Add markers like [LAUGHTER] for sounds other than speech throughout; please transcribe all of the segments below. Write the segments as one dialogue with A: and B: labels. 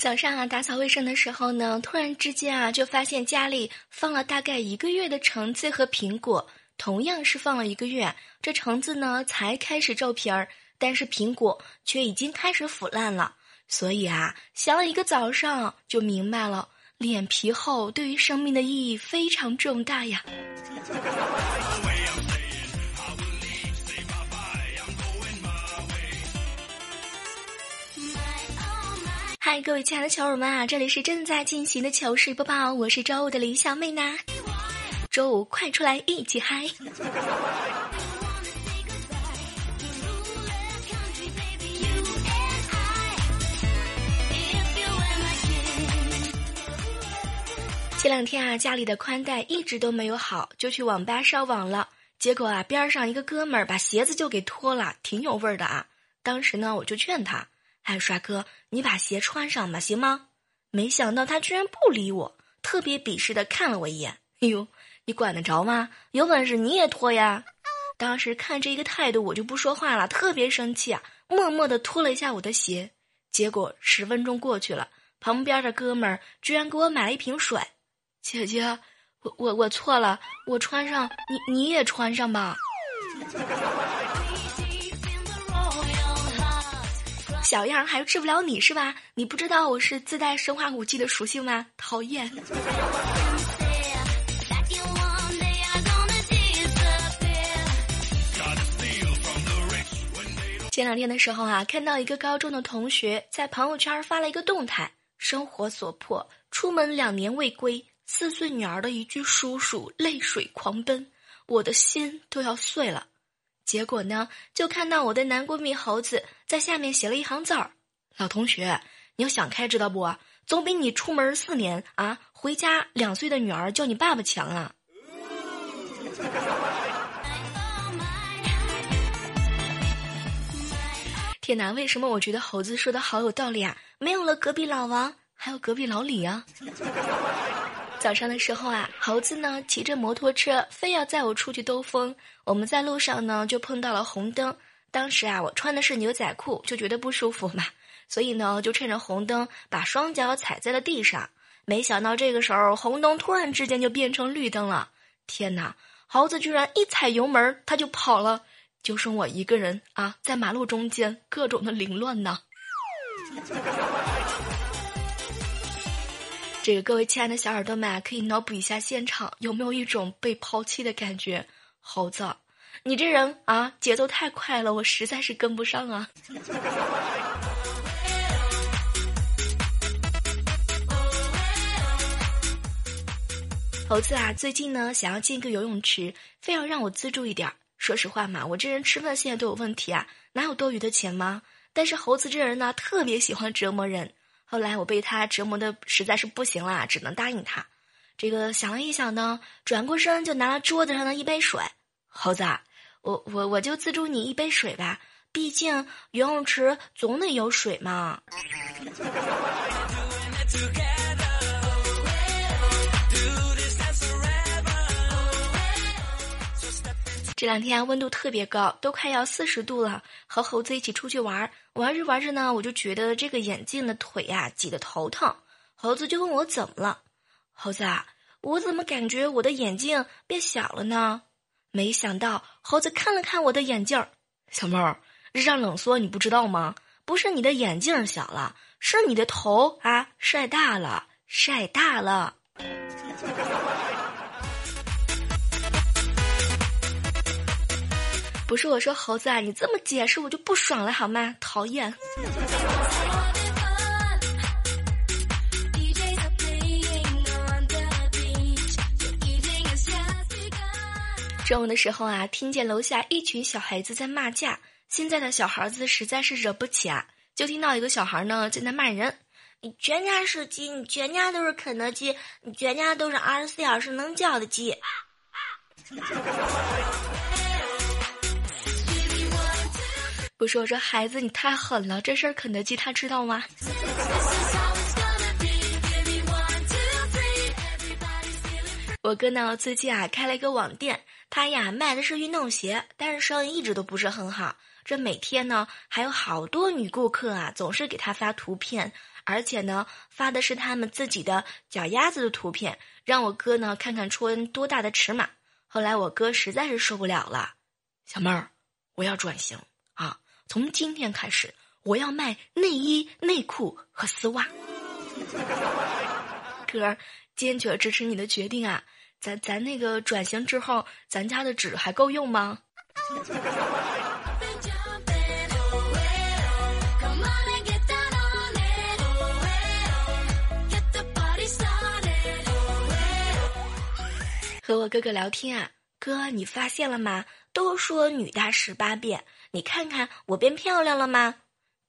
A: 早上啊，打扫卫生的时候呢，突然之间啊，就发现家里放了大概一个月的橙子和苹果，同样是放了一个月，这橙子呢才开始皱皮儿，但是苹果却已经开始腐烂了。所以啊，想了一个早上就明白了，脸皮厚对于生命的意义非常重大呀。[LAUGHS] 嗨，各位亲爱的球友们啊，这里是正在进行的糗事播报，我是周五的李小妹呢。周五快出来一起嗨！前两天啊，家里的宽带一直都没有好，就去网吧上网了。结果啊，边上一个哥们儿把鞋子就给脱了，挺有味儿的啊。当时呢，我就劝他。哎，帅哥，你把鞋穿上吧，行吗？没想到他居然不理我，特别鄙视的看了我一眼。[LAUGHS] 哎呦，你管得着吗？有本事你也脱呀！当时看这个态度，我就不说话了，特别生气啊，默默的脱了一下我的鞋。结果十分钟过去了，旁边的哥们儿居然给我买了一瓶水。姐姐，我我我错了，我穿上，你你也穿上吧。小样还治不了你是吧？你不知道我是自带生化武器的属性吗？讨厌！前两天的时候啊，看到一个高中的同学在朋友圈发了一个动态：生活所迫，出门两年未归，四岁女儿的一句“叔叔”，泪水狂奔，我的心都要碎了。结果呢，就看到我的南国米猴子在下面写了一行字儿：“老同学，你要想开知道不？总比你出门四年啊，回家两岁的女儿叫你爸爸强啊！” [LAUGHS] 天哪，为什么我觉得猴子说的好有道理啊？没有了隔壁老王，还有隔壁老李啊！早上的时候啊，猴子呢骑着摩托车，非要载我出去兜风。我们在路上呢就碰到了红灯。当时啊，我穿的是牛仔裤，就觉得不舒服嘛，[LAUGHS] 所以呢就趁着红灯把双脚踩在了地上。没想到这个时候红灯突然之间就变成绿灯了。天哪，猴子居然一踩油门他就跑了，就剩我一个人啊在马路中间各种的凌乱呢。这个各位亲爱的小耳朵们，可以脑补一下现场，有没有一种被抛弃的感觉？猴子，你这人啊，节奏太快了，我实在是跟不上啊！[LAUGHS] 猴子啊，最近呢想要建个游泳池，非要让我资助一点。说实话嘛，我这人吃饭现在都有问题啊，哪有多余的钱吗？但是猴子这人呢，特别喜欢折磨人。后来我被他折磨的实在是不行了，只能答应他。这个想了一想呢，转过身就拿了桌子上的一杯水。猴子，我我我就资助你一杯水吧，毕竟游泳池总得有水嘛。[LAUGHS] 这两天温度特别高，都快要四十度了。和猴子一起出去玩，玩着玩着呢，我就觉得这个眼镜的腿呀挤得头疼。猴子就问我怎么了？猴子啊，我怎么感觉我的眼镜变小了呢？没想到猴子看了看我的眼镜儿，小妹儿，日上冷缩你不知道吗？不是你的眼镜小了，是你的头啊晒大了，晒大了。不是我说猴子啊，你这么解释我就不爽了好吗？讨厌。中午的时候啊，听见楼下一群小孩子在骂架。现在的小孩子实在是惹不起啊，就听到一个小孩呢在那骂人：“
B: 你全家是鸡，你全家都是肯德基，你全家都是二十四小时能叫的鸡。”
A: 不是我说孩子，你太狠了，这事儿肯德基他知道吗？我哥呢最近啊开了一个网店，他呀卖的是运动鞋，但是生意一直都不是很好。这每天呢还有好多女顾客啊，总是给他发图片，而且呢发的是他们自己的脚丫子的图片，让我哥呢看看穿多大的尺码。后来我哥实在是受不了了，小妹儿，我要转型。从今天开始，我要卖内衣、内裤和丝袜。哥，坚决支持你的决定啊！咱咱那个转型之后，咱家的纸还够用吗？和我哥哥聊天啊，哥，你发现了吗？都说女大十八变。你看看我变漂亮了吗？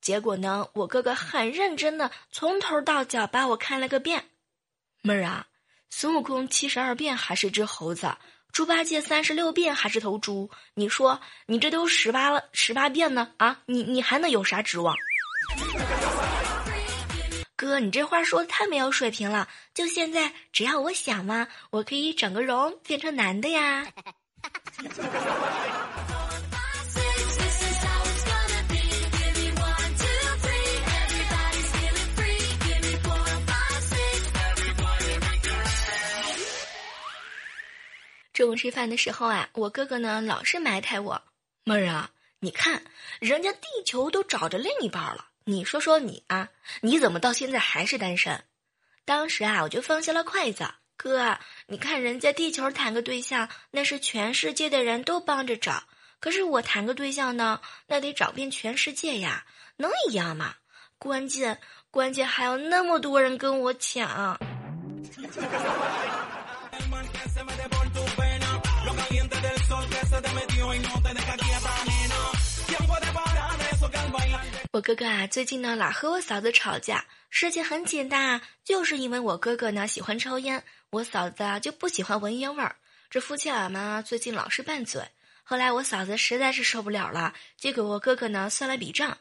A: 结果呢，我哥哥很认真的从头到脚把我看了个遍。妹儿啊，孙悟空七十二变还是只猴子，猪八戒三十六变还是头猪？你说你这都十八了十八变呢啊？你你还能有啥指望？哥，你这话说的太没有水平了。就现在，只要我想嘛，我可以整个容变成男的呀。中午吃饭的时候啊，我哥哥呢老是埋汰我，妹儿啊，你看人家地球都找着另一半了，你说说你啊，你怎么到现在还是单身？当时啊，我就放下了筷子，哥，你看人家地球谈个对象，那是全世界的人都帮着找，可是我谈个对象呢，那得找遍全世界呀，能一样吗？关键关键还有那么多人跟我抢。我哥哥啊，最近呢老和我嫂子吵架，事情很简单啊，就是因为我哥哥呢喜欢抽烟，我嫂子啊就不喜欢闻烟味儿。这夫妻俩嘛，最近老是拌嘴。后来我嫂子实在是受不了了，就给我哥哥呢算了笔账：“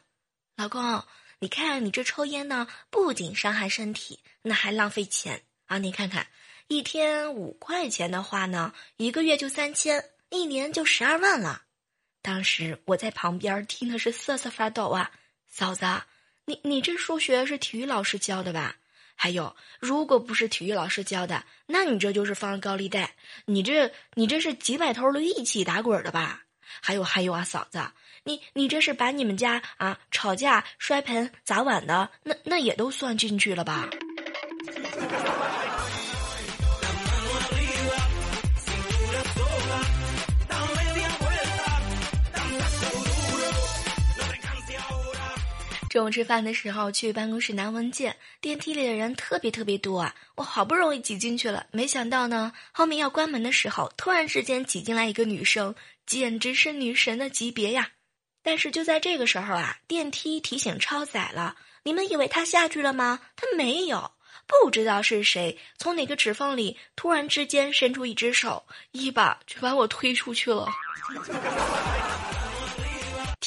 A: 老公，你看你这抽烟呢，不仅伤害身体，那还浪费钱啊！你看看，一天五块钱的话呢，一个月就三千，一年就十二万了。”当时我在旁边听的是瑟瑟发抖啊。嫂子，你你这数学是体育老师教的吧？还有，如果不是体育老师教的，那你这就是放高利贷。你这你这是几百头驴一起打滚的吧？还有还有啊，嫂子，你你这是把你们家啊吵架摔盆砸碗的，那那也都算进去了吧？中午吃饭的时候去办公室拿文件，电梯里的人特别特别多啊！我好不容易挤进去了，没想到呢，后面要关门的时候，突然之间挤进来一个女生，简直是女神的级别呀！但是就在这个时候啊，电梯提醒超载了，你们以为他下去了吗？他没有，不知道是谁从哪个指缝里突然之间伸出一只手，一把就把我推出去了。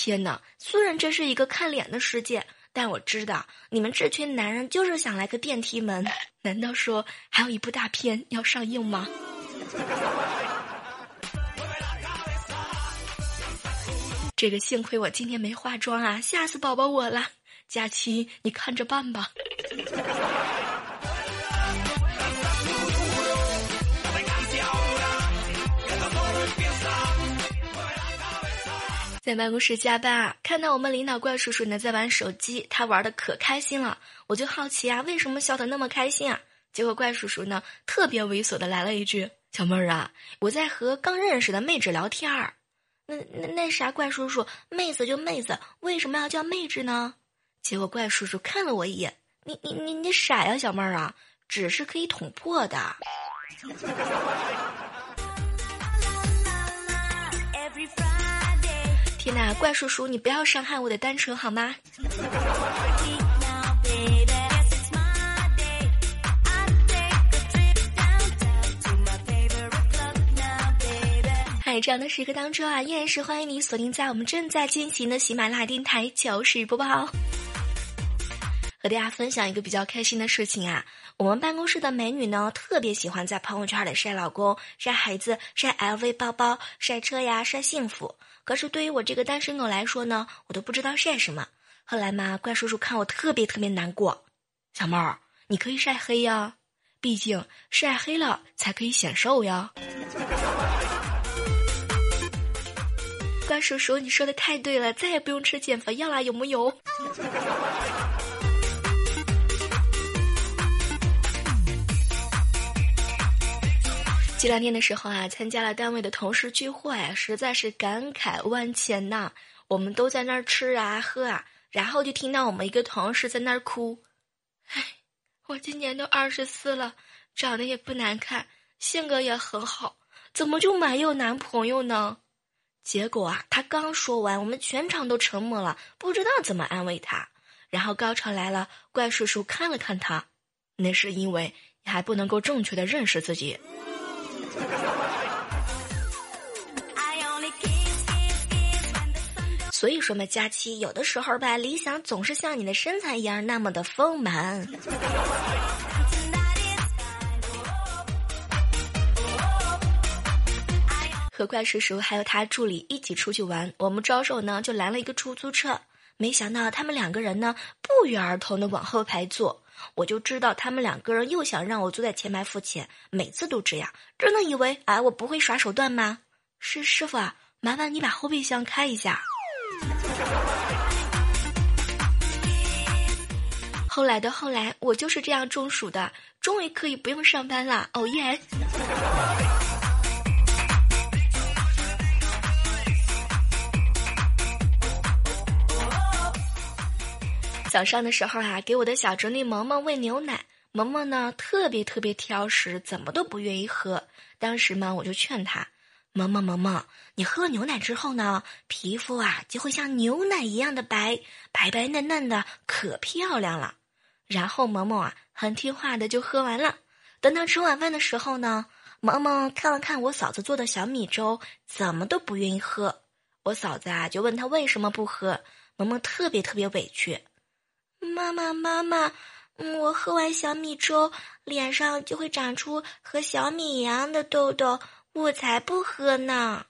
A: 天哪！虽然这是一个看脸的世界，但我知道你们这群男人就是想来个电梯门。难道说还有一部大片要上映吗？[LAUGHS] 这个幸亏我今天没化妆啊，吓死宝宝我了。佳期，你看着办吧。在办公室加班啊，看到我们领导怪叔叔呢在玩手机，他玩的可开心了，我就好奇啊，为什么笑得那么开心啊？结果怪叔叔呢特别猥琐的来了一句：“小妹儿啊，我在和刚认识的妹纸聊天儿。”那那那啥，怪叔叔，妹子就妹子，为什么要叫妹纸呢？结果怪叔叔看了我一眼：“你你你你傻呀，小妹儿啊，纸是可以捅破的。” [LAUGHS] 天哪，怪叔叔，你不要伤害我的单纯好吗？嗨，这样的时刻当中啊，依然是欢迎你锁定在我们正在进行的喜马拉雅电台糗事播报。和大家分享一个比较开心的事情啊，我们办公室的美女呢，特别喜欢在朋友圈里晒老公、晒孩子、晒 LV 包包、晒车呀、晒幸福。可是对于我这个单身狗来说呢，我都不知道晒什么。后来嘛，怪叔叔看我特别特别难过，小猫儿，你可以晒黑呀，毕竟晒黑了才可以显瘦呀。怪叔叔，你说的太对了，再也不用吃减肥药了，有木有？这两天的时候啊，参加了单位的同事聚会，实在是感慨万千呐。我们都在那儿吃啊喝啊，然后就听到我们一个同事在那儿哭：“唉，我今年都二十四了，长得也不难看，性格也很好，怎么就没有男朋友呢？”结果啊，他刚说完，我们全场都沉默了，不知道怎么安慰他。然后高潮来了，怪叔叔看了看他，那是因为你还不能够正确的认识自己。所以说嘛，佳期有的时候吧，理想总是像你的身材一样那么的丰满。和怪叔叔还有他助理一起出去玩，我们招手呢就拦了一个出租车，没想到他们两个人呢不约而同的往后排坐。我就知道他们两个人又想让我坐在前排付钱，每次都这样，真的以为哎我不会耍手段吗？师师傅啊，麻烦你把后备箱开一下。后来的后来，我就是这样中暑的，终于可以不用上班了，哦耶！早上的时候啊，给我的小侄女萌萌喂牛奶，萌萌呢特别特别挑食，怎么都不愿意喝。当时嘛，我就劝她：“萌萌萌萌，你喝牛奶之后呢，皮肤啊就会像牛奶一样的白，白白嫩嫩的，可漂亮了。”然后萌萌啊很听话的就喝完了。等到吃晚饭的时候呢，萌萌看了看我嫂子做的小米粥，怎么都不愿意喝。我嫂子啊就问他为什么不喝，萌萌特别特别委屈。妈妈，妈妈，我喝完小米粥，脸上就会长出和小米一样的痘痘，我才不喝呢。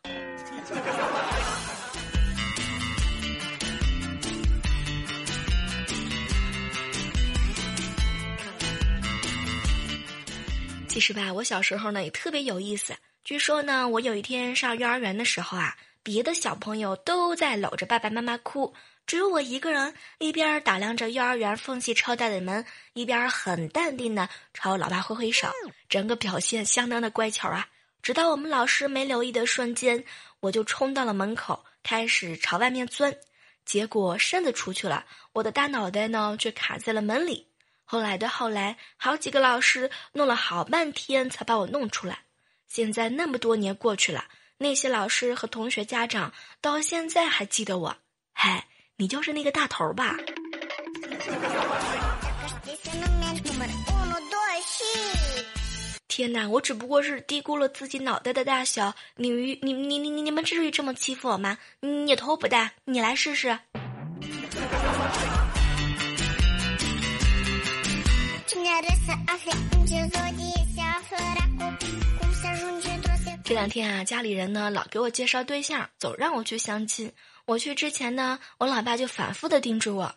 A: 其实吧，我小时候呢也特别有意思。据说呢，我有一天上幼儿园的时候啊，别的小朋友都在搂着爸爸妈妈哭。只有我一个人，一边打量着幼儿园缝隙超大的门，一边很淡定的朝老爸挥挥手，整个表现相当的乖巧啊！直到我们老师没留意的瞬间，我就冲到了门口，开始朝外面钻，结果身子出去了，我的大脑袋呢却卡在了门里。后来的后来，好几个老师弄了好半天才把我弄出来。现在那么多年过去了，那些老师和同学家长到现在还记得我，嗨。你就是那个大头吧？天哪，我只不过是低估了自己脑袋的大小。你你你你你你们至于这么欺负我吗？你头不大，你来试试。这两天啊，家里人呢老给我介绍对象，总让我去相亲。我去之前呢，我老爸就反复的叮嘱我：“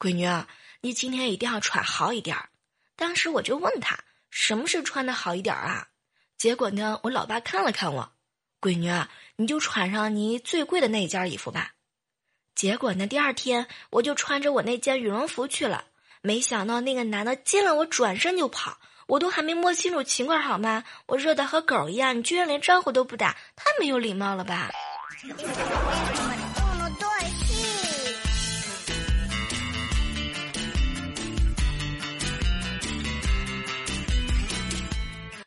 A: 闺女啊，你今天一定要穿好一点儿。”当时我就问他：“什么是穿的好一点儿啊？”结果呢，我老爸看了看我：“闺女啊，你就穿上你最贵的那一件衣服吧，结果呢，第二天我就穿着我那件羽绒服去了，没想到那个男的见了我转身就跑，我都还没摸清楚情况好吗？我热的和狗一样，你居然连招呼都不打，太没有礼貌了吧！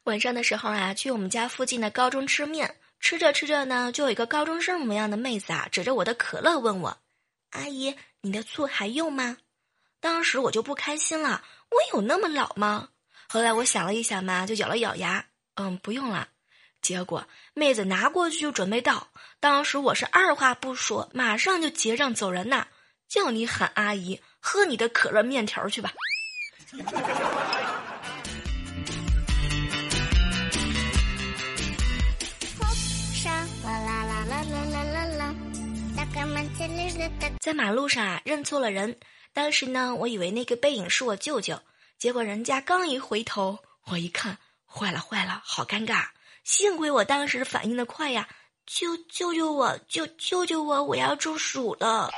A: 晚上的时候啊，去我们家附近的高中吃面，吃着吃着呢，就有一个高中生模样的妹子啊，指着我的可乐问我：“阿姨，你的醋还用吗？”当时我就不开心了，我有那么老吗？后来我想了一想嘛，就咬了咬牙，嗯，不用了。结果妹子拿过去就准备倒，当时我是二话不说，马上就结账走人呐！叫你喊阿姨，喝你的可乐面条去吧。在马路上啊，认错了人。当时呢，我以为那个背影是我舅舅，结果人家刚一回头，我一看，坏了坏了，好尴尬。幸亏我当时反应的快呀，救救救我，救救救我，我要中暑了。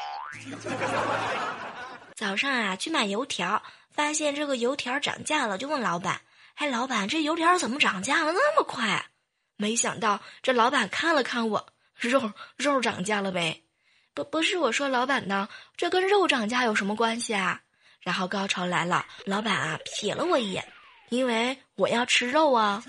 A: 早上啊，去买油条，发现这个油条涨价了，就问老板：“哎，老板，这油条怎么涨价了那么快？”没想到这老板看了看我，肉肉涨价了呗。不不是我说老板呢，这跟肉涨价有什么关系啊？然后高潮来了，老板啊瞥了我一眼，因为我要吃肉啊。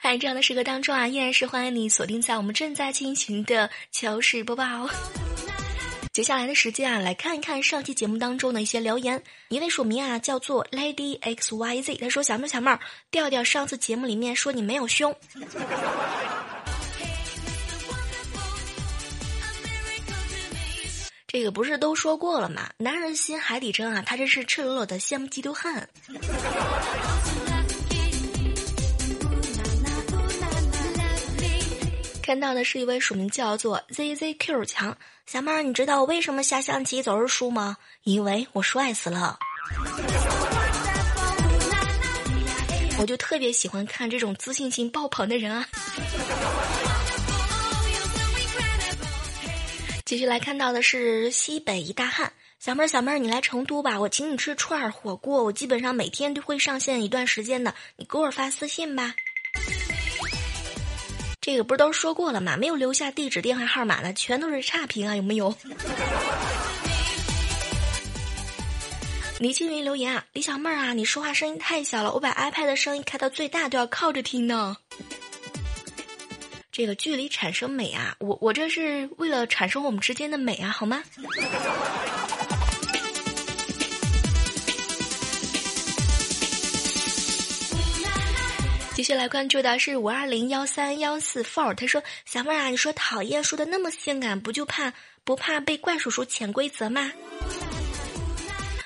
A: 在这样的时刻当中啊，依然是欢迎你锁定在我们正在进行的糗事播报。接下来的时间啊，来看一看上期节目当中的一些留言。一位署名啊叫做 Lady X Y Z，他说：“小妹小妹儿，调调上次节目里面说你没有胸，这个不是都说过了吗？男人心海底针啊，他这是赤裸裸的羡慕嫉妒恨。”看到的是一位署名叫做 ZZQ 强小妹儿，你知道我为什么下象棋总是输吗？因为我帅死了。我就特别喜欢看这种自信心爆棚的人啊。继续来看到的是西北一大汉小妹儿，小妹儿你来成都吧，我请你吃串儿火锅，我基本上每天都会上线一段时间的，你给我发私信吧。这个不是都说过了吗？没有留下地址、电话号码的，全都是差评啊！有没有？[LAUGHS] 倪青云留言啊，李小妹儿啊，你说话声音太小了，我把 iPad 的声音开到最大，都要靠着听呢。这个距离产生美啊，我我这是为了产生我们之间的美啊，好吗？继续来关注的是五二零幺三幺四 four，他说：“小妹啊，你说讨厌说的那么性感，不就怕不怕被怪叔叔潜规则吗？”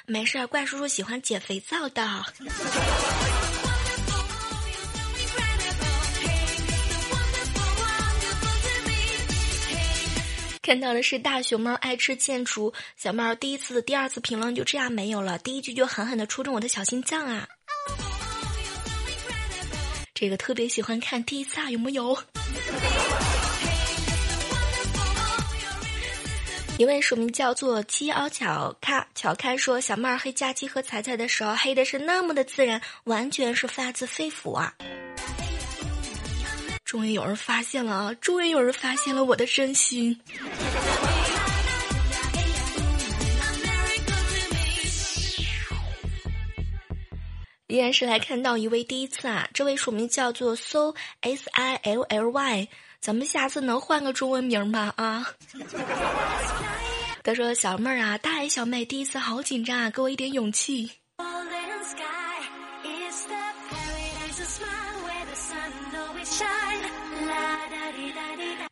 A: 没事儿，怪叔叔喜欢捡肥皂的。看到的是大熊猫爱吃建筑，小猫第一次、第二次评论就这样没有了，第一句就狠狠的戳中我的小心脏啊！这个特别喜欢看第一次啊，有木有？一位署名叫做七奥巧咖巧开说，小妹儿黑佳期和彩彩的时候黑的是那么的自然，完全是发自肺腑啊！终于有人发现了啊，终于有人发现了我的真心。依然是来看到一位第一次啊，这位署名叫做 so s i l l y，咱们下次能换个中文名吗？啊，他说小妹儿啊，大爷小妹第一次好紧张啊，给我一点勇气。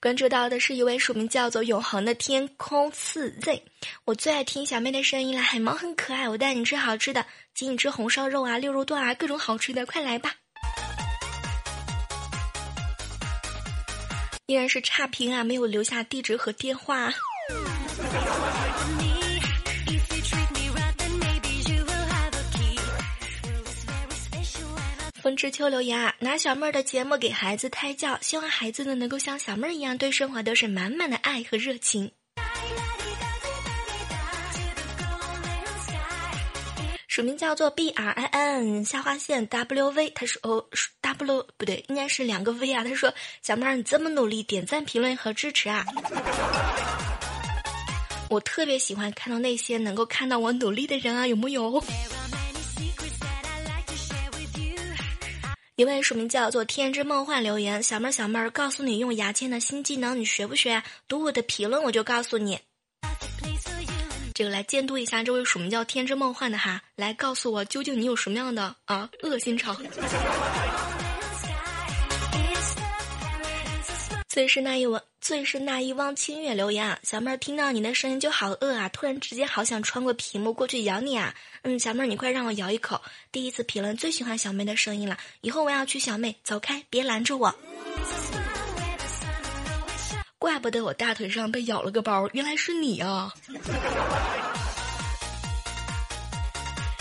A: 关注到的是一位署名叫做永恒的天空四 Z，我最爱听小妹的声音了，海萌很可爱，我带你吃好吃的，请你吃红烧肉啊、溜肉段啊，各种好吃的，快来吧！依然是差评啊，没有留下地址和电话。知秋留言啊，拿小妹儿的节目给孩子胎教，希望孩子呢能够像小妹儿一样，对生活都是满满的爱和热情。署名叫做 B R I N 下划线 W V，他说哦 W 不对，应该是两个 V 啊。他说小妹儿你这么努力，点赞、评论和支持啊！我特别喜欢看到那些能够看到我努力的人啊，有木有？一位署名叫做天之梦幻留言，小妹儿小妹儿，告诉你用牙签的新技能，你学不学？读我的评论，我就告诉你。这个来监督一下这位署名叫天之梦幻的哈，来告诉我究竟你有什么样的啊恶心肠。最是那一汪，最是那一汪清月留言啊，小妹儿听到你的声音就好饿啊，突然之间好想穿过屏幕过去咬你啊。嗯，小妹儿你快让我咬一口。第一次评论最喜欢小妹的声音了，以后我要娶小妹，走开，别拦着我。怪不得我大腿上被咬了个包，原来是你啊。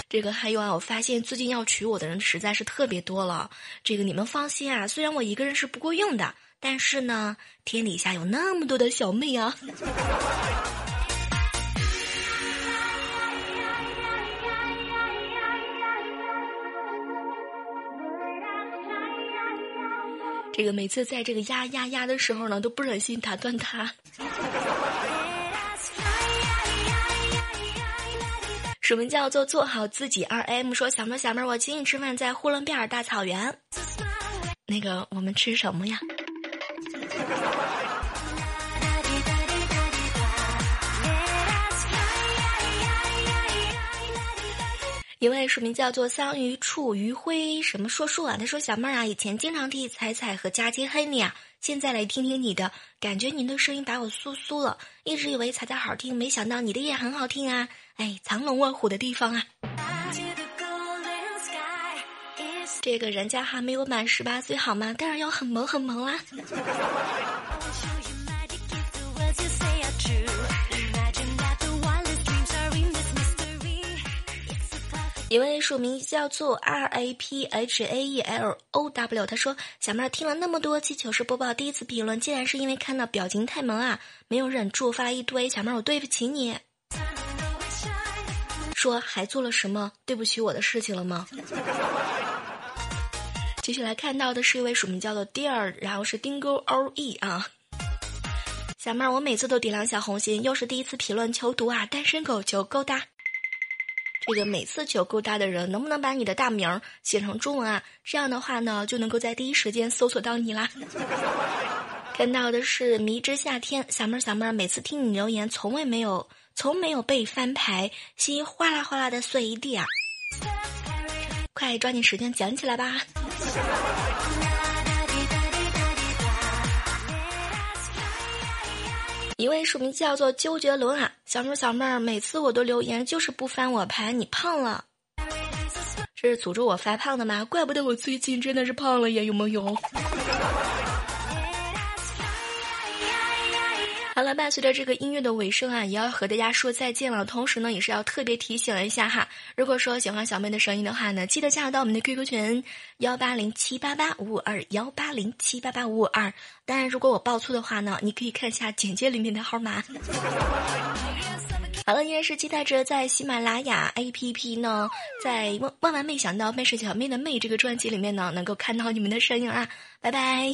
A: 这个还有啊，我发现最近要娶我的人实在是特别多了。这个你们放心啊，虽然我一个人是不够用的。但是呢，天底下有那么多的小妹啊！[LAUGHS] 这个每次在这个呀呀呀的时候呢，都不忍心打断他。什么叫做做好自己。二 M 说：“小妹小妹，我请你吃饭，在呼伦贝尔大草原。那个，我们吃什么呀？”一位署名叫做桑榆处余晖什么硕硕啊，他说：“小妹儿啊，以前经常替彩彩和佳期黑你啊，现在来听听你的，感觉您的声音把我酥酥了。一直以为彩彩好听，没想到你的也很好听啊！哎，藏龙卧虎的地方啊，这个人家还没有满十八岁好吗？当然要很萌很萌啦。”一位署名叫做 R A P H A E L O W，他说：“小妹儿听了那么多期糗事播报，第一次评论竟然是因为看到表情太萌啊，没有忍住发了一堆。小妹儿，我对不起你。说还做了什么对不起我的事情了吗？” [LAUGHS] 继续来看到的是一位署名叫做 Dear，然后是丁勾 O E 啊。小妹儿，我每次都点亮小红心，又是第一次评论求读啊，单身狗求勾搭。这个每次求勾搭的人，能不能把你的大名写成中文啊？这样的话呢，就能够在第一时间搜索到你啦。[LAUGHS] 看到的是迷之夏天，小妹儿小妹儿，每次听你留言，从未没有，从没有被翻牌，心哗啦哗啦的碎一地啊！快抓紧时间捡起来吧。一位署名叫做纠结轮啊，小妹儿小妹儿，每次我都留言就是不翻我牌，你胖了，这是诅咒我发胖的吗？怪不得我最近真的是胖了呀，有没有？伴随着这个音乐的尾声啊，也要和大家说再见了。同时呢，也是要特别提醒一下哈，如果说喜欢小妹的声音的话呢，记得加入到我们的 QQ 群幺八零七八八五五二幺八零七八八五五二。当然，如果我报错的话呢，你可以看一下简介里面的号码。好了，依然是期待着在喜马拉雅 APP 呢，在万万万没想到妹是小妹的妹这个专辑里面呢，能够看到你们的身影啊！拜拜。